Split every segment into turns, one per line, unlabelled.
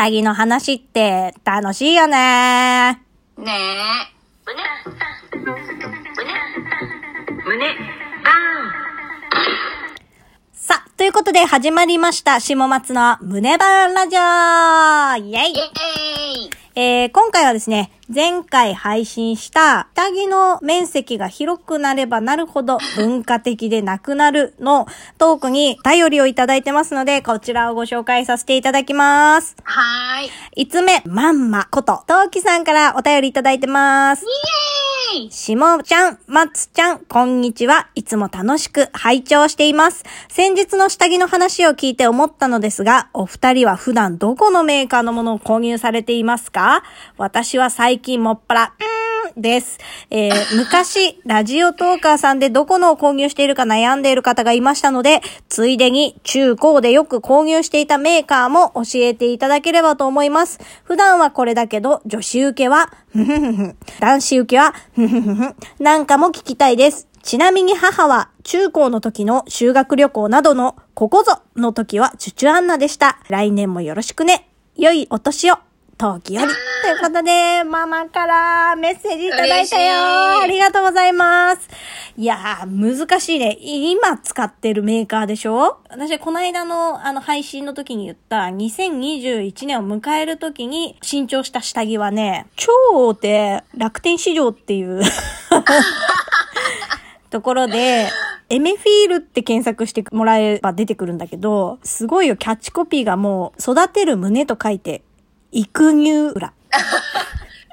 下着の話って楽しいよね。
ねえ。胸、胸、胸、バ
さあ、ということで始まりました、下松の胸バーンラジオイェイ
イェーイ
えー、今回はですね、前回配信した下着の面積が広くなればなるほど文化的でなくなるのトークに頼りをいただいてますので、こちらをご紹介させていただきます。
はーい。
5つ目、まんまこと、トウキさんからお便りいただいてます。
イェーイ
しもちゃん、まつちゃん、こんにちは。いつも楽しく拝聴しています。先日の下着の話を聞いて思ったのですが、お二人は普段どこのメーカーのものを購入されていますか？私は最近もっぱら、うんです。えー 昔、ラジオトーカーさんでどこのを購入しているか悩んでいる方がいましたので、ついでに中高でよく購入していたメーカーも教えていただければと思います。普段はこれだけど、女子受けは、ふふふふ男子受けは、ふふふふなんかも聞きたいです。ちなみに母は中高の時の修学旅行などのここぞの時はチュチュアンナでした。来年もよろしくね。良いお年を。陶器より。ということで、ママからメッセージいただいたよ。ありがとうございます。いやー、難しいね。今使ってるメーカーでしょ？私、この間のあの配信の時に言った2021年を迎える時に新調した下着はね、超大手楽天市場っていう ところで、エメフィールって検索してもらえば出てくるんだけど、すごいよ、キャッチコピーがもう、育てる胸と書いて、育乳裏。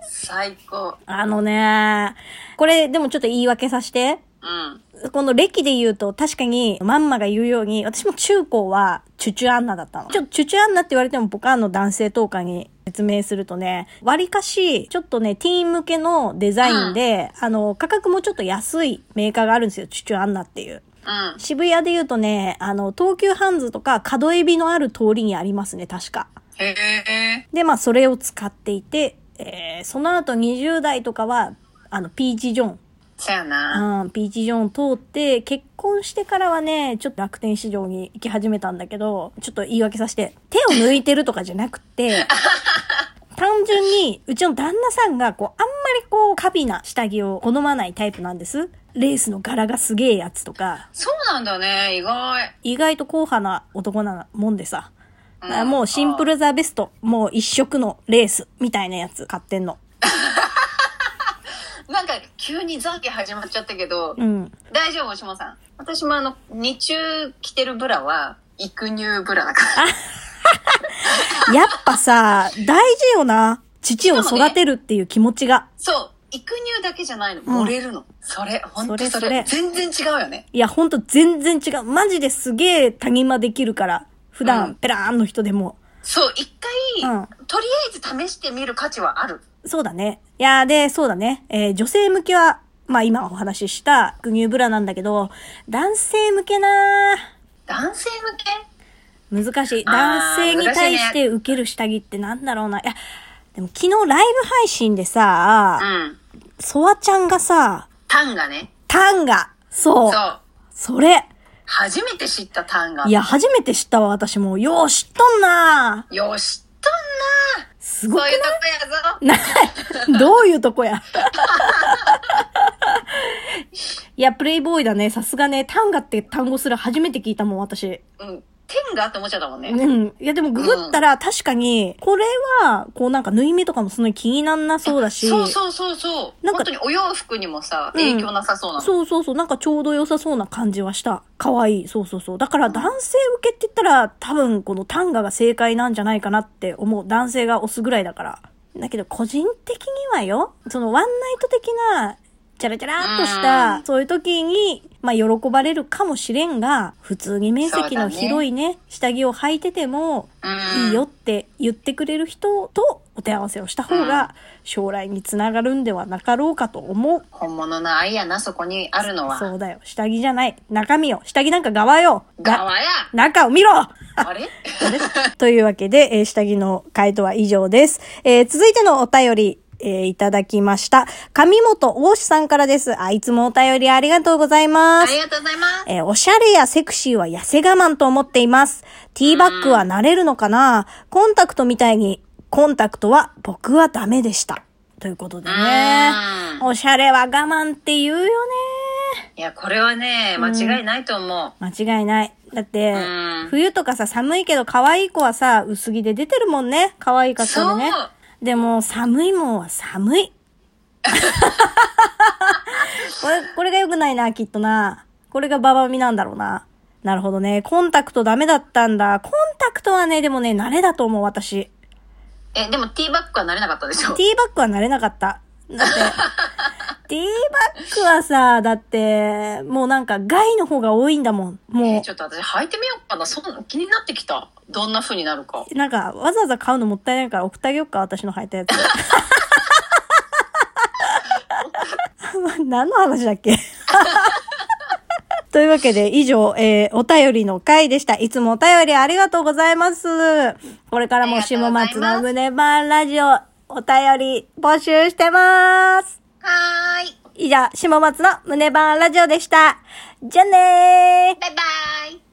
最高。
あのね、これでもちょっと言い訳させて。
うん。
この歴で言うと確かにまんまが言うように、私も中高はチュチュアンナだったの。ちょっとチュチュアンナって言われても僕はあの男性トーカーに説明するとね、割かし、ちょっとね、ティーン向けのデザインで、あの、価格もちょっと安いメーカーがあるんですよ、チュチュアンナっていう。
うん。
渋谷で言うとね、あの、東急ハンズとか角エビのある通りにありますね、確か。で、まあ、それを使っていて、えー、その後20代とかは、あの、ピーチ・ジョン。
そやな。
うん、ピーチ・ジョン通って、結婚してからはね、ちょっと楽天市場に行き始めたんだけど、ちょっと言い訳させて、手を抜いてるとかじゃなくて、単純に、うちの旦那さんが、こう、あんまりこう、カビな下着を好まないタイプなんです。レースの柄がすげえやつとか、
そうなんだね、意外。
意外と硬派な男なもんでさ。
うん
あもうシンプルザベスト、もう一色のレースみたいなやつ買ってんの。
なんか、急にザーキ始まっちゃったけど、
うん。
大丈夫、しもさん？私もあの、日中着てるブラは、育乳ブラだから。
やっぱさ、大事よな。父を育てるっていう気持ちが。
そう。育乳だけじゃないの。
うん
漏れるの。それ、ほんとそれ。
それそれ
全然違うよね。
いや、ほんと全然違う。マジですげえ他人間できるから。普
うん
段、ペラーンの人でも。
そう、一回、
うん
とりあえず試してみる価値はある。
そうだね。いや、で、そうだね。えー女性向けは、まあ今お話ししたグニューブラなんだけど、男性向けな
男性向け？
難しい。
あー
男性に対して受ける下着ってなんだろうな。いや、でも昨日ライブ配信でさ、
うん。
ソワちゃんがさ、
タンがね。
タンが、そう、
そう。
それ。
初めて知ったタンが。
いや、初めて知ったわ、私も。よう知っとんな
よし、知っとんな
すごく
そういうとこやぞ。
な、どういうとこや？いや、プレイボーイだね。さすがね、タンガって単語すら初めて聞いたもん、私。
うん。テンがって思っちゃったもんね。
うん。いや、でもググったら確かに、これは、こうなんか縫い目とかもそんなに気になんなそうだし。
そうそうそうそう。
なんか
本当にお洋服にもさ、
うん
影響なさそうなの。
そうそうそう。なんかちょうど良さそうな感じはした。可愛い。そうそうそう。だから男性受けって言ったら、多分このタンガが正解なんじゃないかなって思う。男性が押すぐらいだから。だけど個人的にはよ、そのワンナイト的な、チャラチャラっとした、
うん
そういう時に、まあ喜ばれるかもしれんが、普通に面積の広いね、下着を履いてても、
うん
いいよって言ってくれる人とお手合わせをした方が、将来につながるんではなかろうかと思う。
本物の愛やな、そこにあるのは。
そうだよ。下着じゃない。中身よ。下着なんか側よ。が
側や
中を見ろ
あれ？
というわけで、えー下着の回答は以上です。えー続いてのお便りえーいただきました。上本大志さんからです。あ、いつもお便りありがとうございます。
ありがとうございます。
えーおしゃれやセクシーは痩せ我慢と思っています。ティーバッグは慣れるのかな？コンタクトみたいに、コンタクトは僕はダメでした。ということでね。
うん
おしゃれは我慢って言うよね。
いや、これはね、間違いないと思う。
間違いない。だって
うん、
冬とかさ、寒いけど可愛い子はさ、薄着で出てるもんね。可愛い格好でね
そう。
でも、寒いもんは寒い。これ、これが良くないな、きっとな。これがババミなんだろうな。なるほどね。コンタクトダメだったんだ。コンタクトはね、でもね、慣れだと思う、私。
え、でもティーバッグはなれなかったでしょ？
ティーバッグは慣れなかった。だって、ティーバッグはさ、だって、もうなんか害の方が多いんだもん。も
えちょっと私履いてみようかな。そんな気になってきた。どんな風になるか。
う、なんかわざわざ買うのもったいないから送ってあげようか、私の履いたやつ。何の話だっけ？というわけで、以上、えー、お便りの回でした。いつもお便りありがとうございます。これからも下松の胸バーラジオ、お便り募集してます。
はーい。
以上、下松の胸バーラジオでした。じゃあねー
バイバイ。